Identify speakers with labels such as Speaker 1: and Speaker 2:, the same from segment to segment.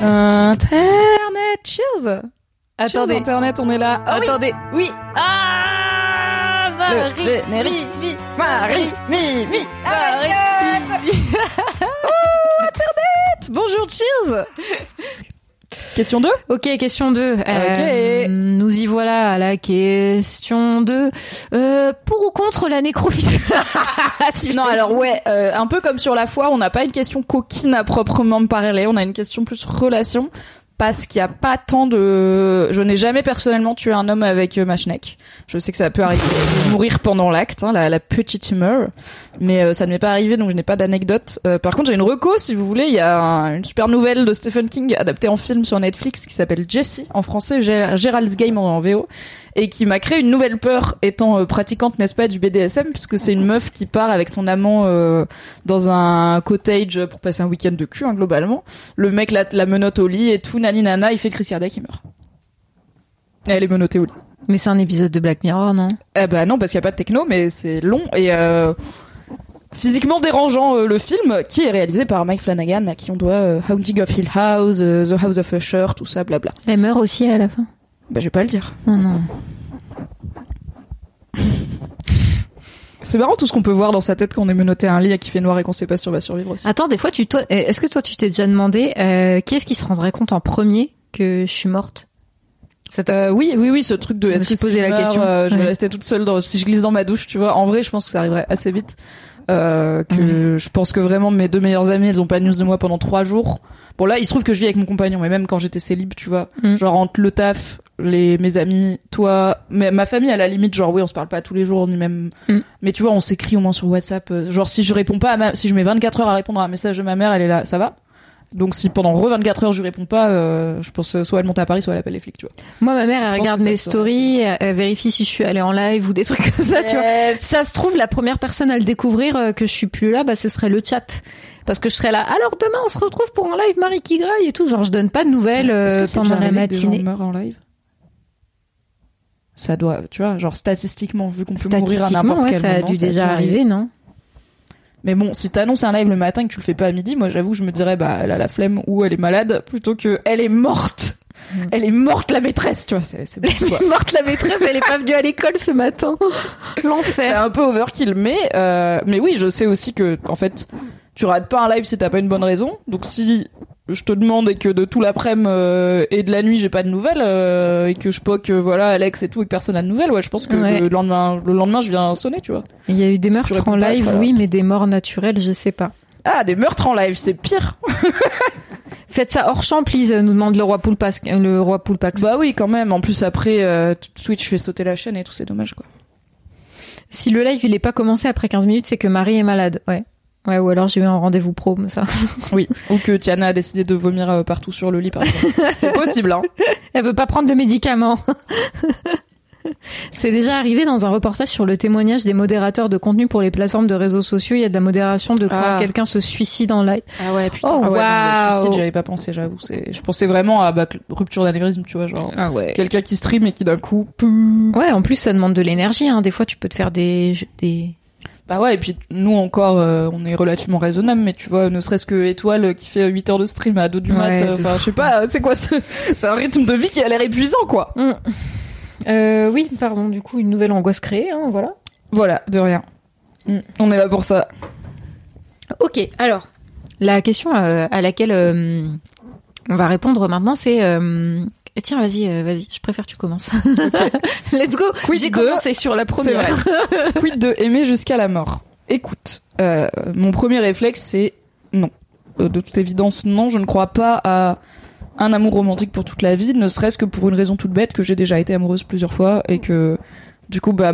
Speaker 1: Internet, cheers
Speaker 2: Attendez.
Speaker 1: Internet, on est là. Ah oui,
Speaker 2: Attendez, oui. Ah Marie,
Speaker 1: Le générique.
Speaker 2: mi, mi, Marie, mi, mi, Marie, mi, mi.
Speaker 1: bonjour, cheers Question 2
Speaker 2: Ok, question 2.
Speaker 1: Ok.
Speaker 2: nous y voilà à la question 2. Euh, pour ou contre la nécrophilie
Speaker 1: Non, alors ouais, euh, un peu comme sur la foi, on n'a pas une question coquine à proprement parler, on a une question plus relation. Parce qu'il n'y a pas tant de... Je n'ai jamais personnellement tué un homme avec euh, ma schneck. Je sais que ça peut arriver de mourir pendant l'acte, hein, la, la petite humeur. Mais euh, ça ne m'est pas arrivé, donc je n'ai pas d'anecdote. Euh, par contre, j'ai une reco, si vous voulez. Il y a un- une super nouvelle de Stephen King adaptée en film sur Netflix qui s'appelle Jessie, en français, Gé- Gérald's Game en VO. Et qui m'a créé une nouvelle peur, étant euh, pratiquante, n'est-ce pas, du BDSM, puisque c'est une meuf qui part avec son amant euh, dans un cottage pour passer un week-end de cul, hein, globalement. Le mec la, la menotte au lit et tout, nani nana, il fait Chris il meurt. Elle est menottée au lit.
Speaker 2: Mais c'est un épisode de Black Mirror, non?
Speaker 1: Eh ben non, parce qu'il n'y a pas de techno, mais c'est long et euh, physiquement dérangeant euh, le film, qui est réalisé par Mike Flanagan, à qui on doit euh, Haunting of Hill House, The House of Usher, tout ça, blabla.
Speaker 2: Elle meurt aussi à la fin.
Speaker 1: Bah je vais pas le dire.
Speaker 2: Non, non.
Speaker 1: C'est marrant tout ce qu'on peut voir dans sa tête quand on est menotté à un lit et qu'il fait noir et qu'on sait pas si on va survivre aussi.
Speaker 2: Attends, des fois, tu, toi, eh, est-ce que toi, tu t'es déjà demandé euh, qui est-ce qui se rendrait compte en premier que je suis morte?
Speaker 1: Euh, oui, oui, oui, ce truc de
Speaker 2: Je me
Speaker 1: est-ce
Speaker 2: suis
Speaker 1: si
Speaker 2: posé la
Speaker 1: meurs,
Speaker 2: question.
Speaker 1: euh, je vais
Speaker 2: Ouais.
Speaker 1: rester toute seule dans, si je glisse dans ma douche, tu vois. En vrai, je pense que ça arriverait assez vite. Euh, que je pense que vraiment mes deux meilleures amies, elles ont pas de news de moi pendant trois jours. Bon là, il se trouve que je vis avec mon compagnon, mais même quand j'étais célib, tu vois,
Speaker 2: Mm.
Speaker 1: genre entre le taf, les mes amis, toi, mais ma famille à la limite, genre oui, on se parle pas tous les jours ni même,
Speaker 2: Mm.
Speaker 1: mais tu vois, on s'écrit au moins sur WhatsApp. euh, Genre si je réponds pas, à ma... si je mets 24 heures à répondre à un message de ma mère, elle est là, ça va? Donc si pendant re 24 heures je lui réponds pas, euh, je pense euh, soit elle monte à Paris, soit elle appelle les flics, tu vois.
Speaker 2: Moi, ma mère, elle regarde mes stories, elle vérifie si je suis allée en live ou des trucs comme ça, tu vois. Ça se trouve, la première personne à le découvrir que je suis plus là, bah, ce serait le chat. Parce que je serais là. Alors demain, on se retrouve pour un live Marie qui graille et tout. Genre, je donne pas de nouvelles pendant la
Speaker 1: que des gens
Speaker 2: matinée.
Speaker 1: meurent en live? Ça doit, tu vois, genre statistiquement, vu qu'on peut mourir à n'importe
Speaker 2: ouais,
Speaker 1: quel
Speaker 2: ça a
Speaker 1: moment.
Speaker 2: dû
Speaker 1: ça
Speaker 2: déjà
Speaker 1: dû
Speaker 2: arriver, non?
Speaker 1: Mais bon, si t'annonces un live le matin et que tu le fais pas à midi, moi j'avoue, je me dirais, bah, elle a la flemme ou elle est malade, plutôt que elle est morte. Elle est morte la maîtresse, tu vois, c'est c'est.
Speaker 2: Elle est morte la maîtresse, elle est pas venue à l'école ce matin.
Speaker 1: C'est
Speaker 2: L'enfer.
Speaker 1: un peu overkill, mais euh, mais oui, je sais aussi que en fait, tu rates pas un live si t'as pas une bonne raison. Donc si je te demande et que de tout l'après-midi euh, et de la nuit j'ai pas de nouvelles euh, et que je poque euh, voilà Alex et tout et que personne a de nouvelles, ouais, je pense que
Speaker 2: Ouais.
Speaker 1: le lendemain le lendemain je viens sonner, tu vois.
Speaker 2: Il y a eu des
Speaker 1: Si
Speaker 2: meurtres en live, oui, mais des morts naturelles, je sais pas.
Speaker 1: Ah, des meurtres en live, c'est pire.
Speaker 2: Faites ça hors champ, please, nous demande le roi Poulpax. Le roi Poulpax.
Speaker 1: Bah oui, quand même. En plus après euh, Twitch fait sauter la chaîne et tout, c'est dommage quoi.
Speaker 2: Si le live il est pas commencé après 15 minutes, c'est que Marie est malade. Ouais. Ouais, ou alors j'ai eu un rendez-vous pro, ça.
Speaker 1: Oui, ou que Tiana a décidé de vomir euh, partout sur le lit par exemple. C'est possible hein.
Speaker 2: Elle veut pas prendre de médicaments. C'est déjà arrivé dans un reportage sur le témoignage des modérateurs de contenu pour les plateformes de réseaux sociaux. Il y a de la modération de quand
Speaker 1: Ah.
Speaker 2: quelqu'un se suicide en live.
Speaker 1: Ah ouais, putain.
Speaker 2: Oh,
Speaker 1: ah ouais, non, le suicide, j'avais pas pensé, j'avoue. C'est, je pensais vraiment à bah, rupture d'anévrisme, tu vois, genre
Speaker 2: Ah ouais.
Speaker 1: quelqu'un qui stream et qui d'un coup,
Speaker 2: Ouais, en plus ça demande de l'énergie. Hein. Des fois, tu peux te faire des des.
Speaker 1: Bah ouais. Et puis nous encore, euh, on est relativement raisonnable, mais tu vois, ne serait-ce que Étoile qui fait 8 heures de stream à 2 du mat, euh, enfin, je sais pas, c'est quoi ce, c'est un rythme de vie qui a l'air épuisant, quoi.
Speaker 2: Mm. Euh, oui, pardon. Du coup, une nouvelle angoisse créée. Hein, voilà.
Speaker 1: Voilà, de rien.
Speaker 2: Mm.
Speaker 1: On est là pour ça.
Speaker 2: Ok, alors la question euh, à laquelle euh, on va répondre maintenant, c'est eh, tiens, vas-y, euh, vas-y, je préfère que tu commences. Let's go. J'ai
Speaker 1: de-
Speaker 2: commencé sur la première.
Speaker 1: Quid de aimer jusqu'à la mort? Écoute, euh, mon premier réflexe c'est non. Euh, de toute évidence, non. Je ne crois pas à un amour romantique pour toute la vie, ne serait-ce que pour une raison toute bête que j'ai déjà été amoureuse plusieurs fois et que Du coup, bah,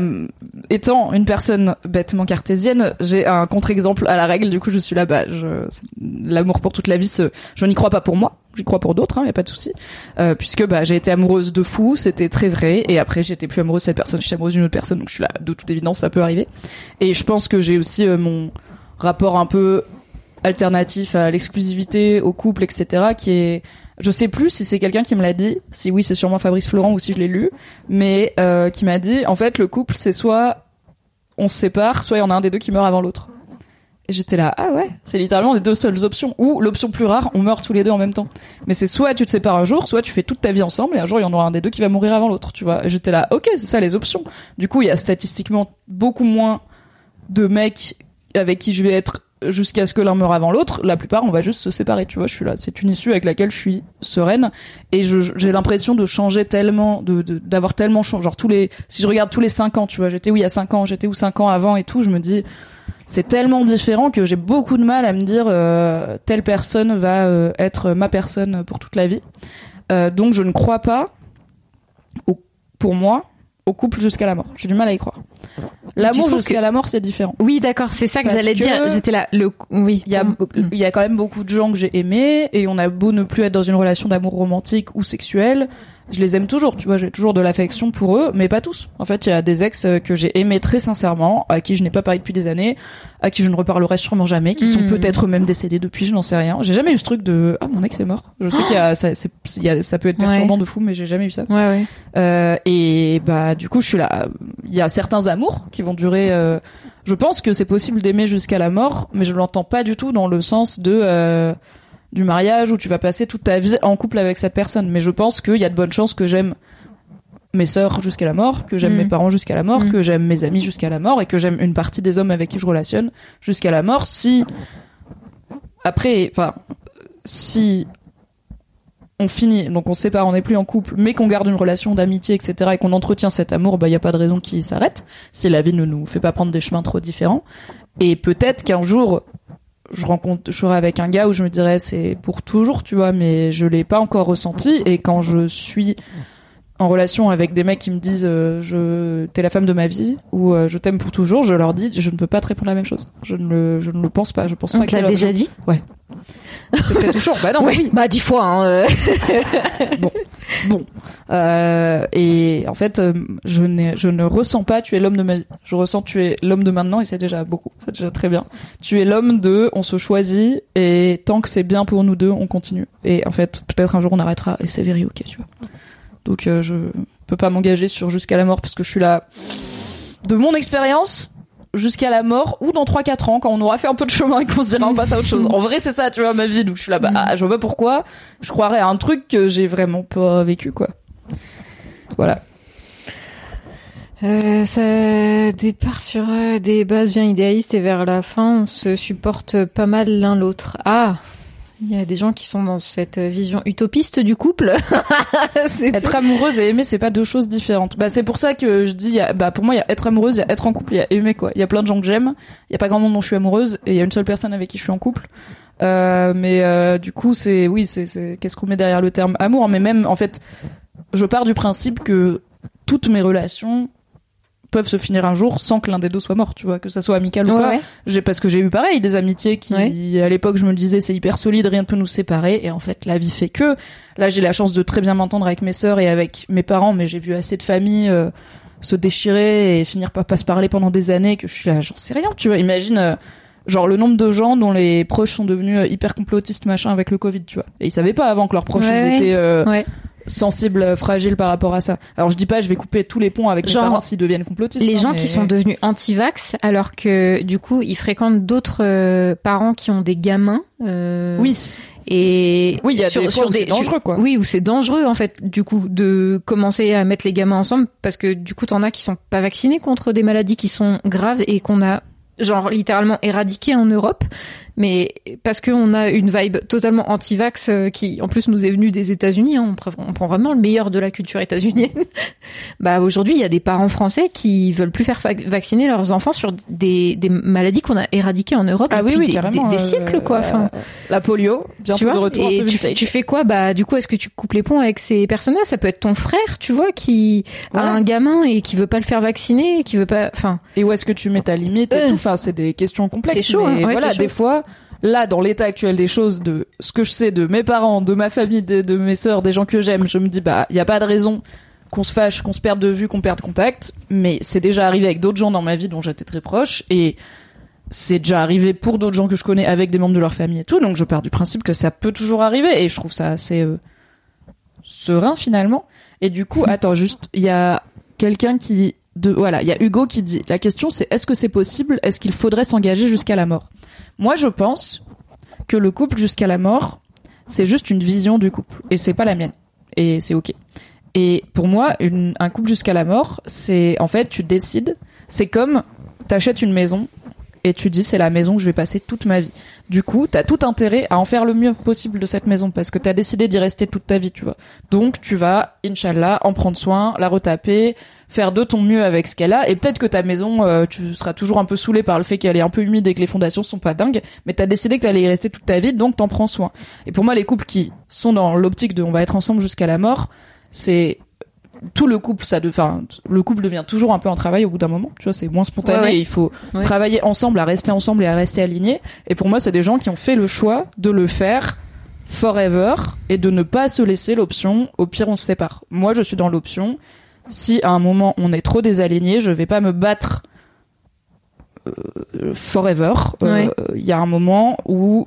Speaker 1: étant une personne bêtement cartésienne, j'ai un contre-exemple à la règle. Du coup, je suis là, bah, je, l'amour pour toute la vie, je n'y crois pas pour moi. J'y crois pour d'autres, il hein, a pas de souci. Euh, puisque bah, j'ai été amoureuse de fou, c'était très vrai. Et après, j'étais plus amoureuse de cette personne, j'étais amoureuse d'une autre personne. Donc, je suis là, de toute évidence, ça peut arriver. Et je pense que j'ai aussi euh, mon rapport un peu alternatif à l'exclusivité, au couple, etc., qui est je sais plus si c'est quelqu'un qui me l'a dit, si oui c'est sûrement Fabrice Florent ou si je l'ai lu, mais euh, qui m'a dit en fait le couple c'est soit on se sépare, soit il y en a un des deux qui meurt avant l'autre. Et j'étais là ah ouais, c'est littéralement les deux seules options. Ou l'option plus rare, on meurt tous les deux en même temps. Mais c'est soit tu te sépares un jour, soit tu fais toute ta vie ensemble et un jour il y en aura un des deux qui va mourir avant l'autre, tu vois. Et j'étais là ok c'est ça les options. Du coup il y a statistiquement beaucoup moins de mecs avec qui je vais être jusqu'à ce que l'un meure avant l'autre, la plupart on va juste se séparer, tu vois, je suis là, c'est une issue avec laquelle je suis sereine et j'ai l'impression de changer tellement de d'avoir tellement changé genre tous les si je regarde tous les cinq ans, tu vois, j'étais où il y a cinq ans, j'étais où cinq ans avant et tout, je me dis c'est tellement différent que j'ai beaucoup de mal à me dire euh, telle personne va euh, être ma personne pour toute la vie. Euh, donc je ne crois pas pour moi au couple jusqu'à la mort. J'ai du mal à y croire. L'amour jusqu'à la mort, c'est différent.
Speaker 2: Oui, d'accord, c'est ça que j'allais dire. J'étais là. Le oui.
Speaker 1: Il y a il y a quand même beaucoup de gens que j'ai aimés et on a beau ne plus être dans une relation d'amour romantique ou sexuelle, je les aime toujours, tu vois, j'ai toujours de l'affection pour eux, mais pas tous. En fait, il y a des ex que j'ai aimés très sincèrement, à qui je n'ai pas parlé depuis des années, à qui je ne reparlerai sûrement jamais, qui sont hmm. peut-être même décédés depuis, je n'en sais rien. J'ai jamais eu ce truc de ah mon ex est mort. Je sais qu'il y a ça, il y a, ça peut être perturbant de fou, mais j'ai jamais eu ça.
Speaker 2: Ouais, ouais.
Speaker 1: Euh, et bah du coup, je suis là. Il y a certains amours qui vont durer. Euh, je pense que c'est possible d'aimer jusqu'à la mort, mais je l'entends pas du tout dans le sens de euh, du mariage où tu vas passer toute ta vie en couple avec cette personne. Mais je pense qu'il y a de bonnes chances que j'aime mes sœurs jusqu'à la mort, que j'aime mes mm. parents jusqu'à la mort, mm. que j'aime mes amis jusqu'à la mort et que j'aime une partie des hommes avec qui je relationne jusqu'à la mort. Si après, enfin, si on finit, donc on se sépare, on n'est plus en couple, mais qu'on garde une relation d'amitié, etc., et qu'on entretient cet amour, bah il y a pas de raison qu'il s'arrête. Si la vie ne nous fait pas prendre des chemins trop différents, et peut-être qu'un jour je rencontre, je avec un gars où je me dirais c'est pour toujours, tu vois, mais je l'ai pas encore ressenti. Et quand je suis en relation avec des mecs qui me disent euh, je t'es la femme de ma vie ou euh, je t'aime pour toujours, je leur dis je ne peux pas te répondre la même chose. Je ne le, je ne le pense pas. Je pense
Speaker 2: On
Speaker 1: pas.
Speaker 2: Tu l'as déjà dit
Speaker 1: Ouais. C'est très touchant. Bah non, oui.
Speaker 2: Bah dix fois. Hein, euh.
Speaker 1: bon, bon. Euh, et en fait, euh, je, n'ai, je ne ressens pas tu es l'homme de ma vie. Je ressens tu es l'homme de maintenant et c'est déjà beaucoup. C'est déjà très bien. Tu es l'homme de on se choisit et tant que c'est bien pour nous deux, on continue. Et en fait, peut-être un jour on arrêtera et c'est very ok, tu vois. Donc je peux pas m'engager sur jusqu'à la mort parce que je suis là. De mon expérience, jusqu'à la mort ou dans 3-4 ans quand on aura fait un peu de chemin et qu'on se dira on passe à autre chose. En vrai, c'est ça, tu vois, ma vie. Donc je suis là, bah, mm. je vois pas pourquoi je croirais à un truc que j'ai vraiment pas vécu, quoi. Voilà.
Speaker 2: Euh, ça départ sur euh, des bases bien idéalistes et vers la fin, on se supporte pas mal l'un l'autre. Ah, il y a des gens qui sont dans cette vision utopiste du couple.
Speaker 1: être amoureuse et aimer, c'est pas deux choses différentes. Bah, c'est pour ça que je dis, bah, pour moi, il y a être amoureuse, il y a être en couple, il y a aimer, quoi. Il y a plein de gens que j'aime. Il y a pas grand monde dont je suis amoureuse et il y a une seule personne avec qui je suis en couple. Euh, mais, euh, du coup, c'est, oui, c'est, c'est, qu'est-ce qu'on met derrière le terme amour? Mais même, en fait, je pars du principe que toutes mes relations peuvent se finir un jour sans que l'un des deux soit mort, tu vois, que ça soit amical ou pas. J'ai parce que j'ai eu pareil des amitiés qui à l'époque je me le disais c'est hyper solide, rien ne peut nous séparer. Et en fait la vie fait que. Là j'ai la chance de très bien m'entendre avec mes sœurs et avec mes parents mais j'ai vu assez de familles euh, se déchirer et finir par pas se parler pendant des années que je suis là j'en sais rien, tu vois, imagine euh, genre le nombre de gens dont les proches sont devenus euh, hyper complotistes machin avec le Covid, tu vois. Et ils savaient pas avant que leurs proches étaient sensible, fragile par rapport à ça. Alors je dis pas, je vais couper tous les ponts avec mes parents s'ils deviennent complotistes.
Speaker 2: Les hein, gens qui sont devenus anti-vax, alors que du coup ils fréquentent d'autres euh, parents qui ont des gamins.
Speaker 1: Euh, oui.
Speaker 2: Et
Speaker 1: oui, il y a sur, des, dangereux quoi.
Speaker 2: Oui, où c'est dangereux en fait du coup de commencer à mettre les gamins ensemble parce que du coup t'en as qui sont pas vaccinés contre des maladies qui sont graves et qu'on a genre littéralement éradiquées en Europe mais parce qu'on a une vibe totalement anti-vax euh, qui, en plus, nous est venue des États-Unis. Hein, on, prend vraiment le meilleur de la culture états-unienne. bah aujourd'hui, il y a des parents français qui veulent plus faire vacciner leurs enfants sur des, des maladies qu'on a éradiquées en Europe
Speaker 1: ah
Speaker 2: depuis
Speaker 1: oui,
Speaker 2: des, des,
Speaker 1: euh,
Speaker 2: siècles, quoi. Enfin,
Speaker 1: la polio,
Speaker 2: tu vois et tu, fais quoi? Bah du coup est-ce que tu coupes les ponts avec ces personnes-là? Ça peut être ton frère tu vois qui a un gamin et qui veut pas le faire vacciner qui veut pas enfin
Speaker 1: et où est-ce que tu mets ta limite et euh. tout? Enfin c'est des questions complexes
Speaker 2: c'est chaud hein.
Speaker 1: voilà des fois là dans l'état actuel des choses de ce que je sais de mes parents de ma famille de, mes sœurs des gens que j'aime je me dis bah il y a pas de raison qu'on se fâche qu'on se perde de vue qu'on perde contact. Mais c'est déjà arrivé avec d'autres gens dans ma vie dont j'étais très proche. Et c'est déjà arrivé pour d'autres gens que je connais avec des membres de leur famille et tout, donc je pars du principe que ça peut toujours arriver. Et je trouve ça assez euh, serein finalement. Et du coup, attends, juste, il y a quelqu'un qui, de, voilà, il y a Hugo qui dit, la question c'est est-ce que c'est possible, est-ce qu'il faudrait s'engager jusqu'à la mort? Moi, je pense que le couple jusqu'à la mort, c'est juste une vision du couple et c'est pas la mienne et c'est ok. Et pour moi, un couple jusqu'à la mort, c'est en fait, tu décides, c'est comme t'achètes une maison et tu dis c'est la maison que je vais passer toute ma vie. Du coup, t'as tout intérêt à en faire le mieux possible de cette maison parce que t'as décidé d'y rester toute ta vie, tu vois. Donc tu vas, inshallah, en prendre soin, la retaper, faire de ton mieux avec ce qu'elle a. Et peut-être que ta maison, euh, tu seras toujours un peu saoulé par le fait qu'elle est un peu humide et que les fondations sont pas dingues, mais t'as décidé que t'allais y rester toute ta vie, donc t'en prends soin. Et pour moi, les couples qui sont dans l'optique de on va être ensemble jusqu'à la mort, c'est tout le couple ça enfin le couple devient toujours un peu un travail au bout d'un moment tu vois c'est moins spontané et il faut travailler ensemble à rester ensemble et à rester alignés. Et pour moi c'est des gens qui ont fait le choix de le faire forever et de ne pas se laisser l'option au pire on se sépare. Moi je suis dans l'option si à un moment on est trop désalignés je vais pas me battre euh, forever. Euh, il y a un moment où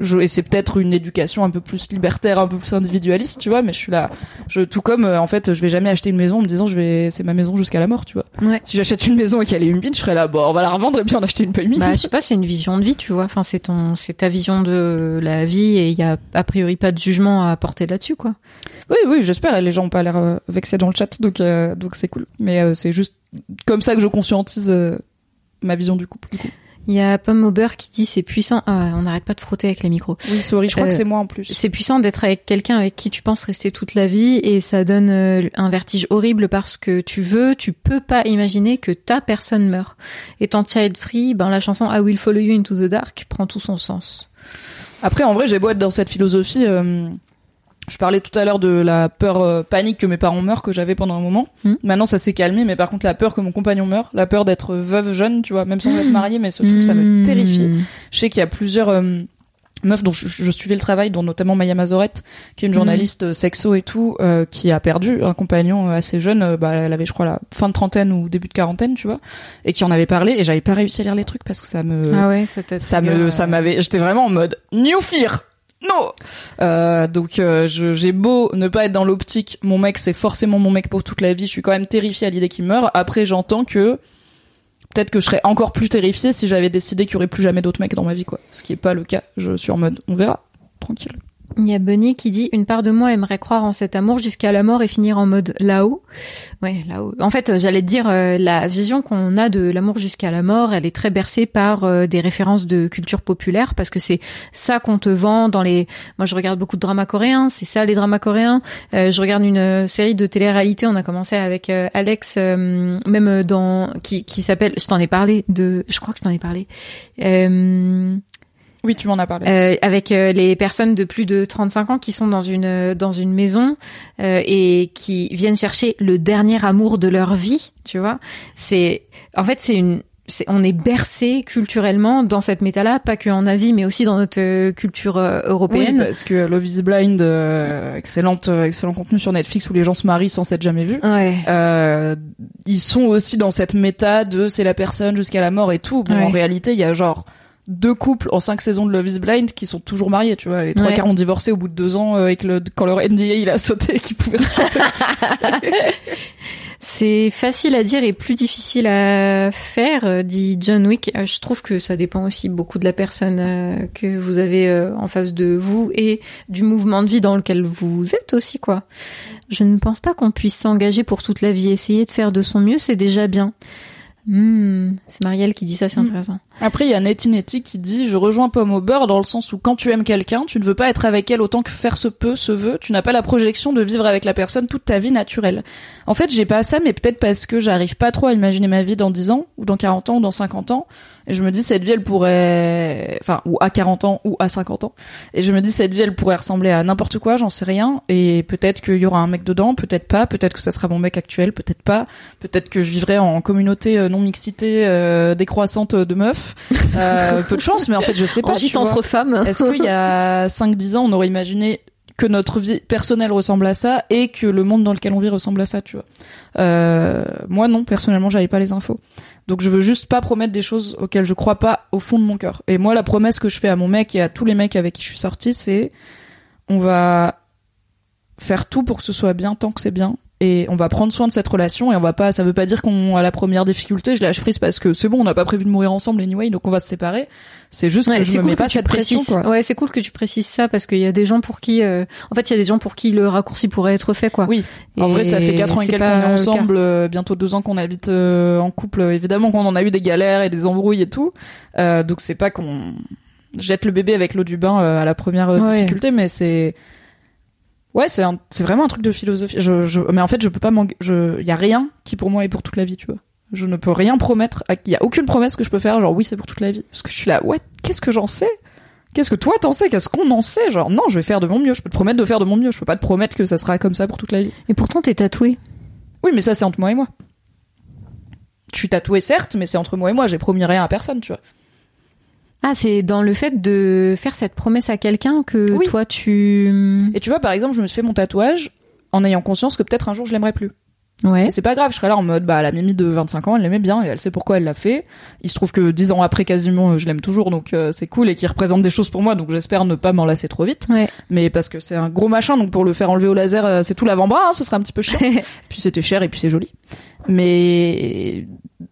Speaker 1: je, et c'est peut-être une éducation un peu plus libertaire, un peu plus individualiste, tu vois, mais je suis là, je, tout comme, euh, en fait, je vais jamais acheter une maison en me disant, je vais, c'est ma maison jusqu'à la mort, tu vois.
Speaker 2: Ouais.
Speaker 1: Si j'achète une maison et qu'elle est humide, je serais là, bon, on va la revendre et puis en acheter une peu humide.
Speaker 2: Bah, je sais pas, c'est une vision de vie, tu vois. Enfin, c'est ton, c'est ta vision de la vie et il y a a priori pas de jugement à apporter là-dessus, quoi.
Speaker 1: Oui, oui, j'espère. Les gens ont pas l'air euh, vexés dans le chat, donc, euh, donc c'est cool. Mais c'est juste comme ça que je conscientise ma vision du couple. Du coup.
Speaker 2: Il y a Pomme au beurre qui dit c'est puissant. Ah, on n'arrête pas de frotter avec les micros.
Speaker 1: Oui, sorry, je crois que euh, c'est moi en plus.
Speaker 2: C'est puissant d'être avec quelqu'un avec qui tu penses rester toute la vie et ça donne euh, un vertige horrible parce que tu veux, tu peux pas imaginer que ta personne meurt. Étant child free, ben la chanson I Will Follow You into the Dark prend tout son sens.
Speaker 1: Après, en vrai, j'ai beau être dans cette philosophie. Euh, je parlais tout à l'heure de la peur euh, panique que mes parents meurent que j'avais pendant un moment. Hmm. Maintenant ça s'est calmé, mais par contre la peur que mon compagnon meure, la peur d'être veuve jeune, tu vois, même sans être hmm. mariée, mais ce truc ça me hmm. terrifie. Je sais qu'il y a plusieurs euh, meufs dont je, suivais le travail, dont notamment Maya Mazorette, qui est une journaliste euh, sexo et tout, qui a perdu un compagnon assez jeune, bah, elle avait je crois la fin de trentaine ou début de quarantaine, tu vois, et qui en avait parlé, et j'avais pas réussi à lire les trucs parce que ça me,
Speaker 2: ah ouais,
Speaker 1: ça me, ça m'avait, j'étais vraiment en mode new fear, non euh, donc euh, j'ai beau ne pas être dans l'optique mon mec c'est forcément mon mec pour toute la vie je suis quand même terrifiée à l'idée qu'il meurt après j'entends que peut-être que je serais encore plus terrifiée si j'avais décidé qu'il y aurait plus jamais d'autres mecs dans ma vie quoi. Ce qui est pas le cas je suis en mode on verra. Tranquille
Speaker 2: il y a Bunny qui dit une part de moi aimerait croire en cet amour jusqu'à la mort et finir en mode là-haut. Ouais, là-haut. En fait, j'allais te dire euh, la vision qu'on a de l'amour jusqu'à la mort, elle est très bercée par euh, des références de culture populaire parce que c'est ça qu'on te vend dans les. Moi, je regarde beaucoup de dramas coréens, c'est ça les dramas coréens. Euh, je regarde une série de télé-réalité. On a commencé avec Alex, même dans qui qui s'appelle. Je t'en ai parlé de. Je crois que je t'en ai parlé.
Speaker 1: Oui, tu m'en as parlé.
Speaker 2: Euh, avec euh, les personnes de plus de 35 ans qui sont dans une dans une maison euh, et qui viennent chercher le dernier amour de leur vie, tu vois. C'est en fait c'est une on est bercé culturellement dans cette méta-là, pas que en Asie, mais aussi dans notre culture européenne.
Speaker 1: Oui, parce que Love is Blind, excellente, excellent contenu sur Netflix où les gens se marient sans s'être jamais vus.
Speaker 2: Ouais.
Speaker 1: ils sont aussi dans cette méta de c'est la personne jusqu'à la mort et tout. Bon, en réalité, il y a genre deux couples en cinq saisons de Love is Blind qui sont toujours mariés, tu vois. Les trois quarts ont divorcé au bout de deux ans euh, avec le, quand leur NDA il a sauté qui pouvaient
Speaker 2: C'est facile à dire et plus difficile à faire, euh, dit John Wick. Euh, je trouve que ça dépend aussi beaucoup de la personne que vous avez en face de vous et du mouvement de vie dans lequel vous êtes aussi, quoi. Je ne pense pas qu'on puisse s'engager pour toute la vie. Essayer de faire de son mieux, c'est déjà bien. Hmm, c'est Marielle qui dit ça, c'est hmm. intéressant.
Speaker 1: Après, il y a Neti qui dit Je rejoins Pomme au beurre dans le sens où quand tu aimes quelqu'un, tu ne veux pas être avec elle autant que faire se peut, se veut. Tu n'as pas la projection de vivre avec la personne toute ta vie naturelle. En fait, j'ai pas ça, mais peut-être parce que j'arrive pas trop à imaginer ma vie dans 10 ans, ou dans 40 ans, ou dans 50 ans. Et je me dis cette vie elle pourrait, enfin ou à 40 ans ou à 50 ans. Et je me dis cette vie elle pourrait ressembler à n'importe quoi, j'en sais rien. Et peut-être qu'il y aura un mec dedans, peut-être pas, peut-être que ça sera mon mec actuel, peut-être pas, peut-être que je vivrai en communauté euh, non mixité euh, décroissante de meufs. Euh, peu de chance, mais en fait je sais pas.
Speaker 2: En entre femmes.
Speaker 1: Est-ce qu'il y a 5-10 ans on aurait imaginé que notre vie personnelle ressemble à ça et que le monde dans lequel on vit ressemble à ça, tu vois? Euh, moi non, personnellement, j'avais pas les infos. Donc je veux juste pas promettre des choses auxquelles je crois pas au fond de mon cœur. Et moi, la promesse que je fais à mon mec et à tous les mecs avec qui je suis sortie, c'est on va faire tout pour que ce soit bien tant que c'est bien et on va prendre soin de cette relation et on va pas ça veut pas dire qu'on a la première difficulté je lâche prise parce que c'est bon on n'a pas prévu de mourir ensemble anyway donc on va se séparer. C'est juste que je me mets pas cette pression quoi.
Speaker 2: ouais c'est cool que tu précises ça parce qu'il y a des gens pour qui euh, en fait il y a des gens pour qui le raccourci pourrait être fait quoi.
Speaker 1: Oui. En vrai ça fait quatre ans et quelques qu'on est ensemble euh, bientôt deux ans qu'on habite euh, en couple. Évidemment qu'on en a eu des galères et des embrouilles et tout. Donc c'est pas qu'on jette le bébé avec l'eau du bain à la première difficulté mais c'est Ouais, c'est c'est vraiment un truc de philosophie. Je, je, mais en fait, je peux pas il y a rien qui pour moi est pour toute la vie, tu vois. Je ne peux rien promettre. Il y a aucune promesse que je peux faire. Genre oui, c'est pour toute la vie. Parce que je suis là. Ouais, qu'est-ce que j'en sais? Qu'est-ce que toi t'en sais? Qu'est-ce qu'on en sait? Genre non, je vais faire de mon mieux. Je peux te promettre de faire de mon mieux. Je peux pas te promettre que ça sera comme ça pour toute la vie.
Speaker 2: Et pourtant, t'es tatoué.
Speaker 1: Oui, mais ça c'est entre moi et moi. Je suis tatoué certes, mais c'est entre moi et moi. J'ai promis rien à personne, tu vois.
Speaker 2: Ah, c'est dans le fait de faire cette promesse à quelqu'un que toi tu.
Speaker 1: Et tu vois, par exemple, je me suis fait mon tatouage en ayant conscience que peut-être un jour je l'aimerais plus.
Speaker 2: Ouais.
Speaker 1: c'est pas grave, je serais là en mode, bah, la Mimi de 25 ans, elle l'aimait bien et elle sait pourquoi elle l'a fait. Il se trouve que 10 ans après, quasiment, je l'aime toujours, donc euh, c'est cool et qu'il représente des choses pour moi, donc j'espère ne pas m'en lasser trop vite.
Speaker 2: Ouais.
Speaker 1: Mais parce que c'est un gros machin, donc pour le faire enlever au laser, euh, c'est tout l'avant-bras, hein, ce serait un petit peu chiant. puis c'était cher et puis c'est joli. Mais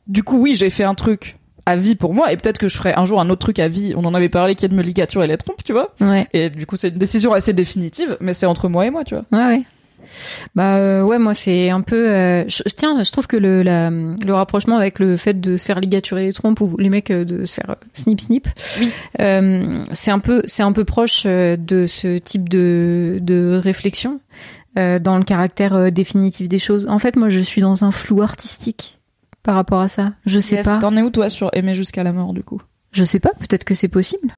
Speaker 1: du coup, oui, j'ai fait un truc à vie pour moi et peut-être que je ferai un jour un autre truc à vie. On en avait parlé qui est de me ligaturer les trompes tu vois.
Speaker 2: Ouais.
Speaker 1: et du coup c'est une décision assez définitive mais c'est entre moi et moi tu vois.
Speaker 2: Ouais ouais. Bah euh, ouais moi c'est un peu euh, je, tiens je trouve que le la, le rapprochement avec le fait de se faire ligaturer les trompes ou les mecs euh, de se faire snip snip.
Speaker 1: Oui.
Speaker 2: c'est un peu c'est un peu proche de ce type de de réflexion dans le caractère définitif des choses. En fait moi je suis dans un flou artistique par rapport à ça Je sais pas.
Speaker 1: T'en es où toi sur aimer jusqu'à la mort du coup
Speaker 2: Je sais pas, peut-être que c'est possible.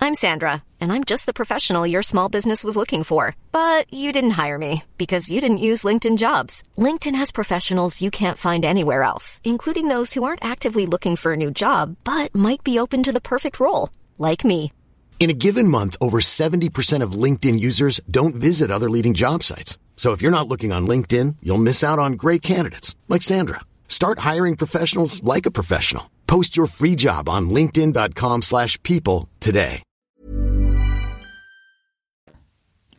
Speaker 3: I'm Sandra, and I'm just the professional your small business was looking for. But you didn't hire me because you didn't use LinkedIn jobs. LinkedIn has professionals you can't find anywhere else, including those who aren't actively looking for a new job but might be open to the perfect role, like me.
Speaker 4: In a given month, over 70% of LinkedIn users don't visit other leading job sites. So if you're not looking on LinkedIn, you'll miss out on great candidates like Sandra. Start hiring professionals like a professional. Post your free job on linkedin.com/people today.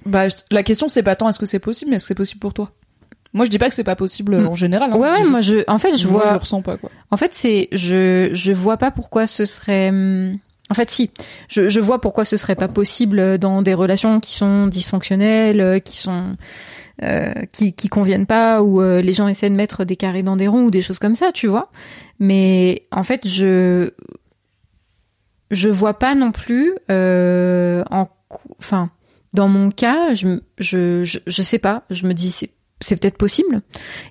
Speaker 1: Bah la question c'est pas tant est-ce que c'est possible, mais est-ce que c'est possible pour toi? Moi je dis pas que c'est pas possible mm. en général.
Speaker 2: Hein. Ouais, ouais moi je en fait je vois
Speaker 1: je le ressens pas quoi.
Speaker 2: En fait c'est je je vois pas pourquoi ce serait hum, en fait, si, je, je, vois pourquoi ce serait pas possible dans des relations qui sont dysfonctionnelles, qui sont euh, qui, qui conviennent pas ou euh, les gens essaient de mettre des carrés dans des ronds ou des choses comme ça, tu vois. Mais en fait, je je vois pas non plus euh, en enfin dans mon cas, je, je, je, je sais pas, je me dis c'est c'est peut-être possible.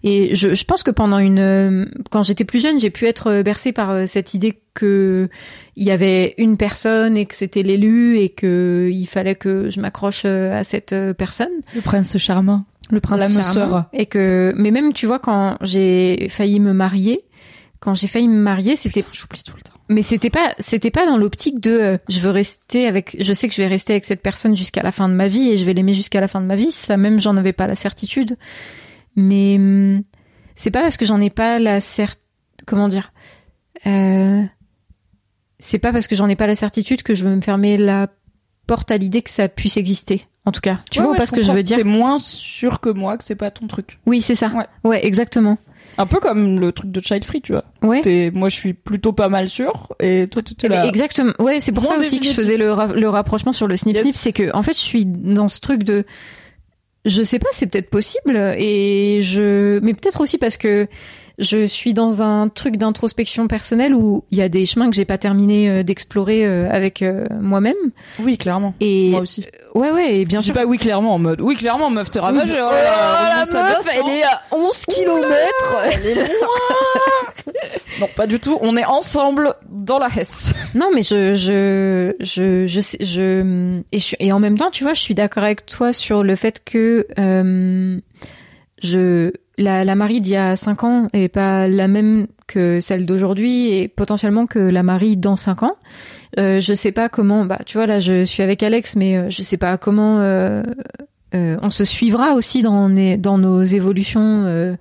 Speaker 2: Et je, je, pense que pendant une, quand j'étais plus jeune, j'ai pu être bercée par cette idée que il y avait une personne et que c'était l'élu et que il fallait que je m'accroche à cette personne.
Speaker 1: Le prince charmant
Speaker 2: le prince charmant. Et que, mais même, tu vois, quand j'ai failli me marier, quand j'ai failli me marier, c'était.
Speaker 1: J'oublie tout le temps.
Speaker 2: Mais c'était pas, c'était pas dans l'optique de, euh, je veux rester avec, je sais que je vais rester avec cette personne jusqu'à la fin de ma vie et je vais l'aimer jusqu'à la fin de ma vie. Ça même, j'en avais pas la certitude. Mais hum, c'est pas parce que j'en ai pas la cert, comment dire, euh... c'est pas parce que j'en ai pas la certitude que je veux me fermer la porte à l'idée que ça puisse exister en tout cas. Tu vois pas ce que je veux dire
Speaker 1: T'es moins sûr que moi que c'est pas ton truc.
Speaker 2: Oui, c'est ça. Ouais. exactement.
Speaker 1: Un peu comme le truc de Child Free, tu vois.
Speaker 2: Ouais.
Speaker 1: moi, je suis plutôt pas mal sûr, et toi, tu es là.
Speaker 2: Exactement. Ouais, c'est pour ça aussi que je faisais le, le rapprochement sur le snip snip, c'est que en fait, je suis dans ce truc de, je sais pas, c'est peut-être possible, et je, mais peut-être aussi parce que je suis dans un truc d'introspection personnelle où il y a des chemins que j'ai pas terminé euh, d'explorer euh, avec euh, moi-même.
Speaker 1: Oui, clairement.
Speaker 2: Et
Speaker 1: Moi aussi.
Speaker 2: ouais, ouais, et bien
Speaker 1: Je dis
Speaker 2: sûr.
Speaker 1: pas oui clairement en mode oui clairement meuf t'es ravagée.
Speaker 2: Oh,
Speaker 1: Oh là là,
Speaker 2: la meuf,
Speaker 1: bosse,
Speaker 2: elle
Speaker 1: hein.
Speaker 2: est à 11 kilomètres. Elle est loin.
Speaker 1: Non pas du tout. On est ensemble dans la Hesse.
Speaker 2: Non, mais je, je, je, je, sais, je, et, je- et en même temps, tu vois, je suis d'accord avec toi sur le fait que euh, je, la, la Marie d'il y a 5 ans est pas la même que celle d'aujourd'hui et potentiellement que la Marie dans 5 ans. Euh, je sais pas comment, bah, tu vois, là, je suis avec Alex, mais euh, je sais pas comment euh, euh, on se suivra aussi dans, dans nos évolutions, euh,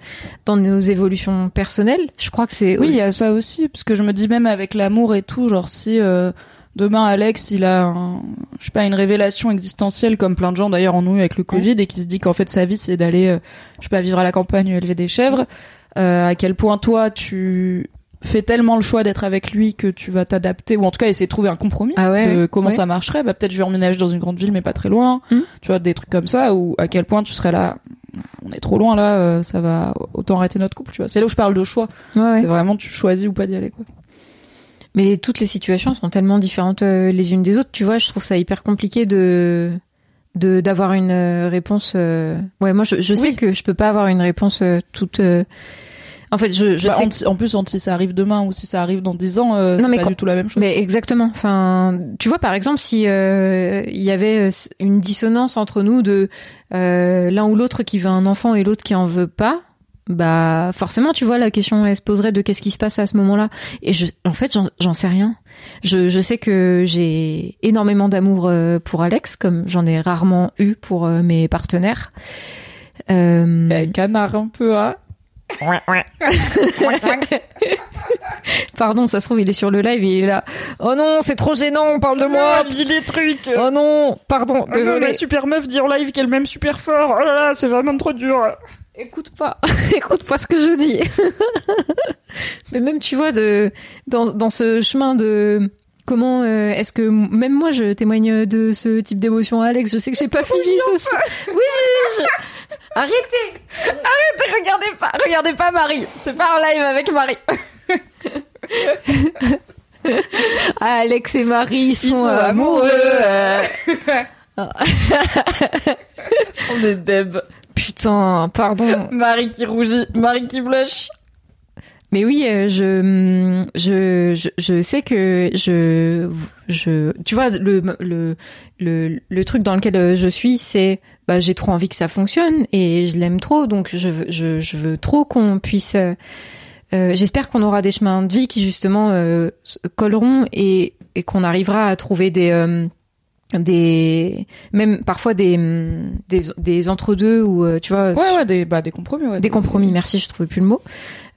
Speaker 2: dans nos évolutions personnelles. Je crois que c'est
Speaker 1: Oui, il y a ça aussi, parce que je me dis même avec l'amour et tout, genre si euh, demain Alex il a, un, je sais pas, une révélation existentielle comme plein de gens d'ailleurs en ont eu avec le Covid et qui se dit qu'en fait sa vie c'est d'aller, euh, je sais pas, vivre à la campagne, élever des chèvres, euh, à quel point toi tu fais tellement le choix d'être avec lui que tu vas t'adapter ou en tout cas essayer de trouver un compromis
Speaker 2: Ah ouais,
Speaker 1: de comment
Speaker 2: ouais.
Speaker 1: ça marcherait bah peut-être je vais emménager dans une grande ville mais pas très loin
Speaker 2: Mhm.
Speaker 1: tu vois des trucs comme ça ou à quel point tu serais là on est trop loin là euh, ça va autant arrêter notre couple tu vois c'est là où je parle de choix
Speaker 2: ouais.
Speaker 1: c'est vraiment tu choisis ou pas d'y aller quoi.
Speaker 2: Mais toutes les situations sont tellement différentes euh, les unes des autres, tu vois. Je trouve ça hyper compliqué de de d'avoir une euh, réponse. euh, Ouais, moi je, je sais
Speaker 1: Oui.
Speaker 2: que je peux pas avoir une réponse toute. euh, En fait, je, je
Speaker 1: Bah,
Speaker 2: sais.
Speaker 1: anti- en plus si ça arrive demain ou si ça arrive dans 10 ans euh, c'est pas
Speaker 2: quand-
Speaker 1: du tout la même chose.
Speaker 2: Mais exactement. Enfin, tu vois, par exemple, si euh, il y avait une dissonance entre nous de euh, l'un ou l'autre qui veut un enfant et l'autre qui en veut pas, bah forcément, tu vois, la question elle se poserait de qu'est-ce qui se passe à ce moment-là. Et je, en fait, j'en- sais rien. Je, je sais que j'ai énormément d'amour euh, pour Alex, comme j'en ai rarement eu pour euh, mes partenaires. Euh,
Speaker 1: Eh, canard un peu hein.
Speaker 2: Pardon, ça se trouve, il est sur le live et il est là. Oh non, c'est trop gênant, on parle de moi.
Speaker 1: dit des trucs.
Speaker 2: Oh non, pardon, désolé.
Speaker 1: super meuf dire live qu'elle m'aime super fort. Oh là là, c'est vraiment trop dur.
Speaker 2: Écoute pas, écoute pas ce que je dis. Mais même tu vois de dans dans ce chemin de comment euh, est-ce que même moi je témoigne de ce type d'émotion à Alex, je sais que j'ai pas fini ce soir. Oui, je, je- arrêtez.
Speaker 1: Regardez pas, regardez pas Marie. C'est pas un live avec Marie.
Speaker 2: Alex et Marie sont,
Speaker 1: sont
Speaker 2: amoureux. euh.
Speaker 1: On est deb.
Speaker 2: Putain, pardon.
Speaker 1: Marie qui rougit, Marie qui blush.
Speaker 2: Mais oui, euh, je, je, je, je sais que je, je, tu vois, le, le, le, le truc dans lequel euh, je suis, c'est, bah, j'ai trop envie que ça fonctionne et je l'aime trop, donc je veux, je, je veux trop qu'on puisse. euh, euh, J'espère qu'on aura des chemins de vie qui justement euh, colleront et, et qu'on arrivera à trouver des, euh, des, même parfois des, des, des entre deux ou euh, tu vois,
Speaker 1: Ouais ouais des bah des compromis ouais.
Speaker 2: des compromis, merci, je trouvais plus le mot.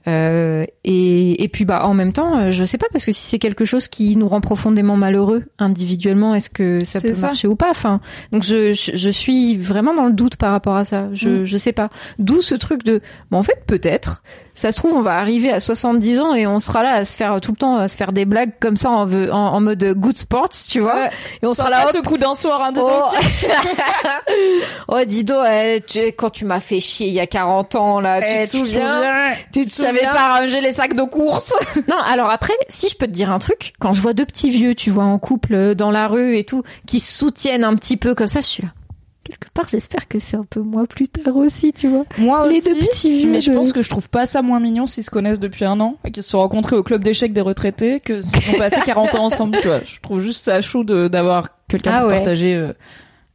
Speaker 2: Euh, et, et puis bah en même temps, euh, je sais pas parce que si c'est quelque chose qui nous rend profondément malheureux individuellement, est-ce que ça peut
Speaker 1: ça.
Speaker 2: marcher ou pas? Enfin, donc je, je, je suis vraiment dans le doute par rapport à ça. Je,
Speaker 1: Mm.
Speaker 2: je sais pas. D'où ce truc de, bon en fait peut-être. Ça se trouve on va arriver à 70 ans et on sera là à se faire tout le temps à se faire des blagues comme ça en, ve- en, en mode good sports, tu vois.
Speaker 1: Ouais.
Speaker 2: Et on sera là.
Speaker 1: ce coup d'un soir dis
Speaker 2: Oh, oh dis donc, eh, tu- quand tu m'as fait chier il y a 40 ans là, tu
Speaker 1: Eh,
Speaker 2: te souviens Tu te
Speaker 1: J'avais
Speaker 2: souviens
Speaker 1: pas rangé les sacs de course.
Speaker 2: Non, alors après, si je peux te dire un truc, quand je vois deux petits vieux, tu vois, en couple euh, dans la rue et tout, qui se soutiennent un petit peu comme ça, je suis là. Quelque part, j'espère que c'est un peu moi plus tard aussi, tu vois.
Speaker 1: Moi
Speaker 2: Les
Speaker 1: aussi.
Speaker 2: deux petits vieux.
Speaker 1: Mais je pense que je trouve pas ça moins mignon s'ils se connaissent depuis un an et qu'ils se sont rencontrés au club d'échecs des retraités que s'ils ont passé 40 ans ensemble, tu vois. Je trouve juste ça chou de d'avoir quelqu'un
Speaker 2: Ah
Speaker 1: pour
Speaker 2: ouais.
Speaker 1: partager euh,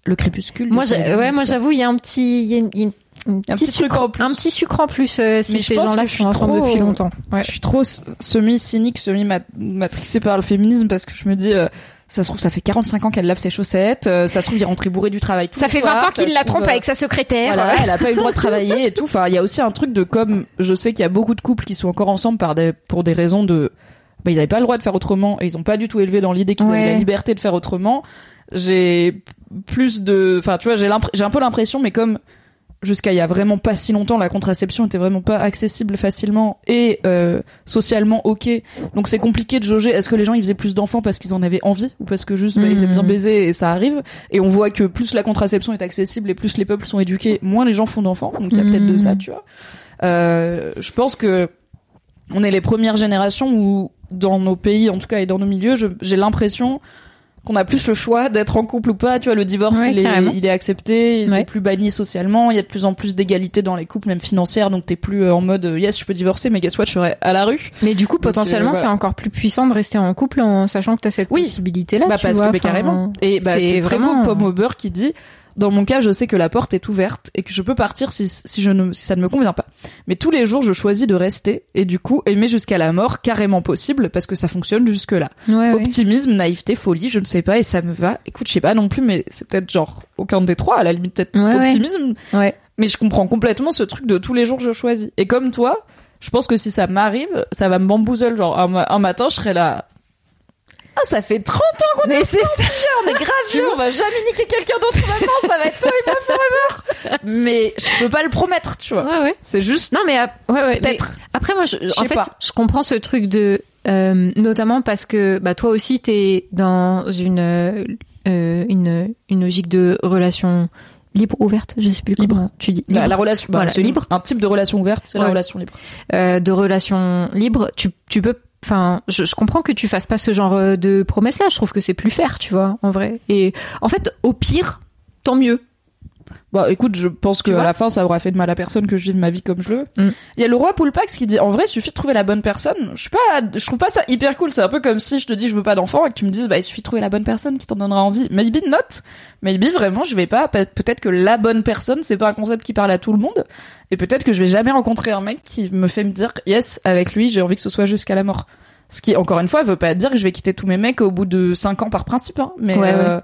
Speaker 1: le crépuscule.
Speaker 2: Moi, ouais, moi j'avoue, il y a un petit, il y a une, il y a une- une
Speaker 1: Un
Speaker 2: petit sucre,
Speaker 1: en plus.
Speaker 2: un petit sucre en plus euh, si
Speaker 1: Mais
Speaker 2: ces gens-là sont ensemble
Speaker 1: trop-
Speaker 2: depuis longtemps. Ouais.
Speaker 1: Je suis trop semi cynique, semi matrixée par le féminisme parce que je me dis euh, ça se trouve ça fait 45 ans qu'elle lave ses chaussettes, euh, ça se trouve il est rentré bourré du travail.
Speaker 2: Ça fait 20
Speaker 1: soirs,
Speaker 2: ans qu'il la trompe
Speaker 1: euh,
Speaker 2: avec sa secrétaire.
Speaker 1: Voilà, elle a pas eu le droit de travailler et tout. Enfin, il y a aussi un truc de comme je sais qu'il y a beaucoup de couples qui sont encore ensemble par des pour des raisons de bah, ils n'avaient pas le droit de faire autrement et ils ont pas du tout élevé dans l'idée qu'ils avaient la liberté de faire autrement. J'ai plus de enfin tu vois, j'ai j'ai un peu l'impression mais comme jusqu'à il y a vraiment pas si longtemps la contraception était vraiment pas accessible facilement et euh, socialement OK. Donc c'est compliqué de jauger est-ce que les gens ils faisaient plus d'enfants parce qu'ils en avaient envie ou parce que juste bah, ils aiment bien
Speaker 2: Mhm.
Speaker 1: baiser et ça arrive et on voit que plus la contraception est accessible et plus les peuples sont éduqués, moins les gens font d'enfants. Donc il y a peut-être de
Speaker 2: Mhm.
Speaker 1: ça, tu vois. Euh, je pense que on est les premières générations où, dans nos pays, en tout cas, et dans nos milieux, j'ai l'impression qu'on a plus le choix d'être en couple ou pas. Tu vois, le divorce,
Speaker 2: Ouais,
Speaker 1: il, est, il est accepté, il
Speaker 2: Ouais.
Speaker 1: est plus banni socialement, il y a de plus en plus d'égalité dans les couples, même financière, donc t'es plus euh, en mode euh, yes, je peux divorcer, mais guess what, je serai à la rue.
Speaker 2: Mais du coup,
Speaker 1: Donc,
Speaker 2: potentiellement,
Speaker 1: euh, voilà.
Speaker 2: c'est encore plus puissant de rester en couple en sachant que t'as cette
Speaker 1: Oui.
Speaker 2: possibilité-là.
Speaker 1: bah
Speaker 2: tu
Speaker 1: parce
Speaker 2: vois,
Speaker 1: que
Speaker 2: enfin,
Speaker 1: carrément. Et bah
Speaker 2: c'est
Speaker 1: c'est très
Speaker 2: vraiment-
Speaker 1: beau pomme au beurre qui dit dans mon cas, je sais que la porte est ouverte et que je peux partir si, si je ne si ça ne me convient pas. Mais tous les jours, je choisis de rester et du coup aimer jusqu'à la mort carrément possible parce que ça fonctionne jusque là.
Speaker 2: Ouais, ouais.
Speaker 1: Optimisme, naïveté, folie, je ne sais pas et ça me va. Écoute, je sais pas non plus, mais c'est peut-être genre aucun des trois à la limite peut-être
Speaker 2: Ouais,
Speaker 1: optimisme. Mais je comprends complètement ce truc de tous les jours je choisis. Et comme toi, je pense que si ça m'arrive, ça va me bamboozle. Genre un, un matin, je serai là. Ah, ça fait 30 ans qu'on est
Speaker 2: c'est ça.
Speaker 1: on est grave vieux, on va jamais niquer quelqu'un d'autre maintenant, ça va être toi et moi forever. Mais je peux pas le promettre, tu vois.
Speaker 2: Ouais, ouais.
Speaker 1: C'est juste
Speaker 2: Non, mais ouais, ouais.
Speaker 1: peut-être.
Speaker 2: Après, moi, je, en fait,
Speaker 1: pas.
Speaker 2: je comprends ce truc de, euh, notamment parce que, bah, toi aussi, t'es dans une, euh, une, une logique de relation libre, ouverte, je sais plus
Speaker 1: Libre.
Speaker 2: comment tu dis.
Speaker 1: La,
Speaker 2: Libre.
Speaker 1: la relation, bah,
Speaker 2: Voilà,
Speaker 1: c'est
Speaker 2: libre.
Speaker 1: Un type de relation ouverte, c'est la relation libre.
Speaker 2: euh, de relation libre, tu, tu peux. Enfin, je, comprends que tu fasses pas ce genre euh, de promesses-là. Je trouve que c'est plus fair, tu vois, en vrai. Et en fait, au pire, tant mieux.
Speaker 1: Bah écoute, je pense que à la fin ça aura fait de mal à personne que je vive ma vie comme je le veux. Il
Speaker 2: Mm.
Speaker 1: y a le roi Poulpax qui dit en vrai, il suffit de trouver la bonne personne. Je suis pas je trouve pas ça hyper cool, c'est un peu comme si je te dis je veux pas d'enfant et que tu me dises bah il suffit de trouver la bonne personne qui t'en donnera envie. Maybe not. Maybe vraiment, je vais pas Pe- peut-être que la bonne personne, c'est pas un concept qui parle à tout le monde et peut-être que je vais jamais rencontrer un mec qui me fait me dire yes, avec lui, j'ai envie que ce soit jusqu'à la mort. Ce qui encore une fois veut pas dire que je vais quitter tous mes mecs au bout de 5 ans par principe hein, mais
Speaker 2: Ouais, ouais.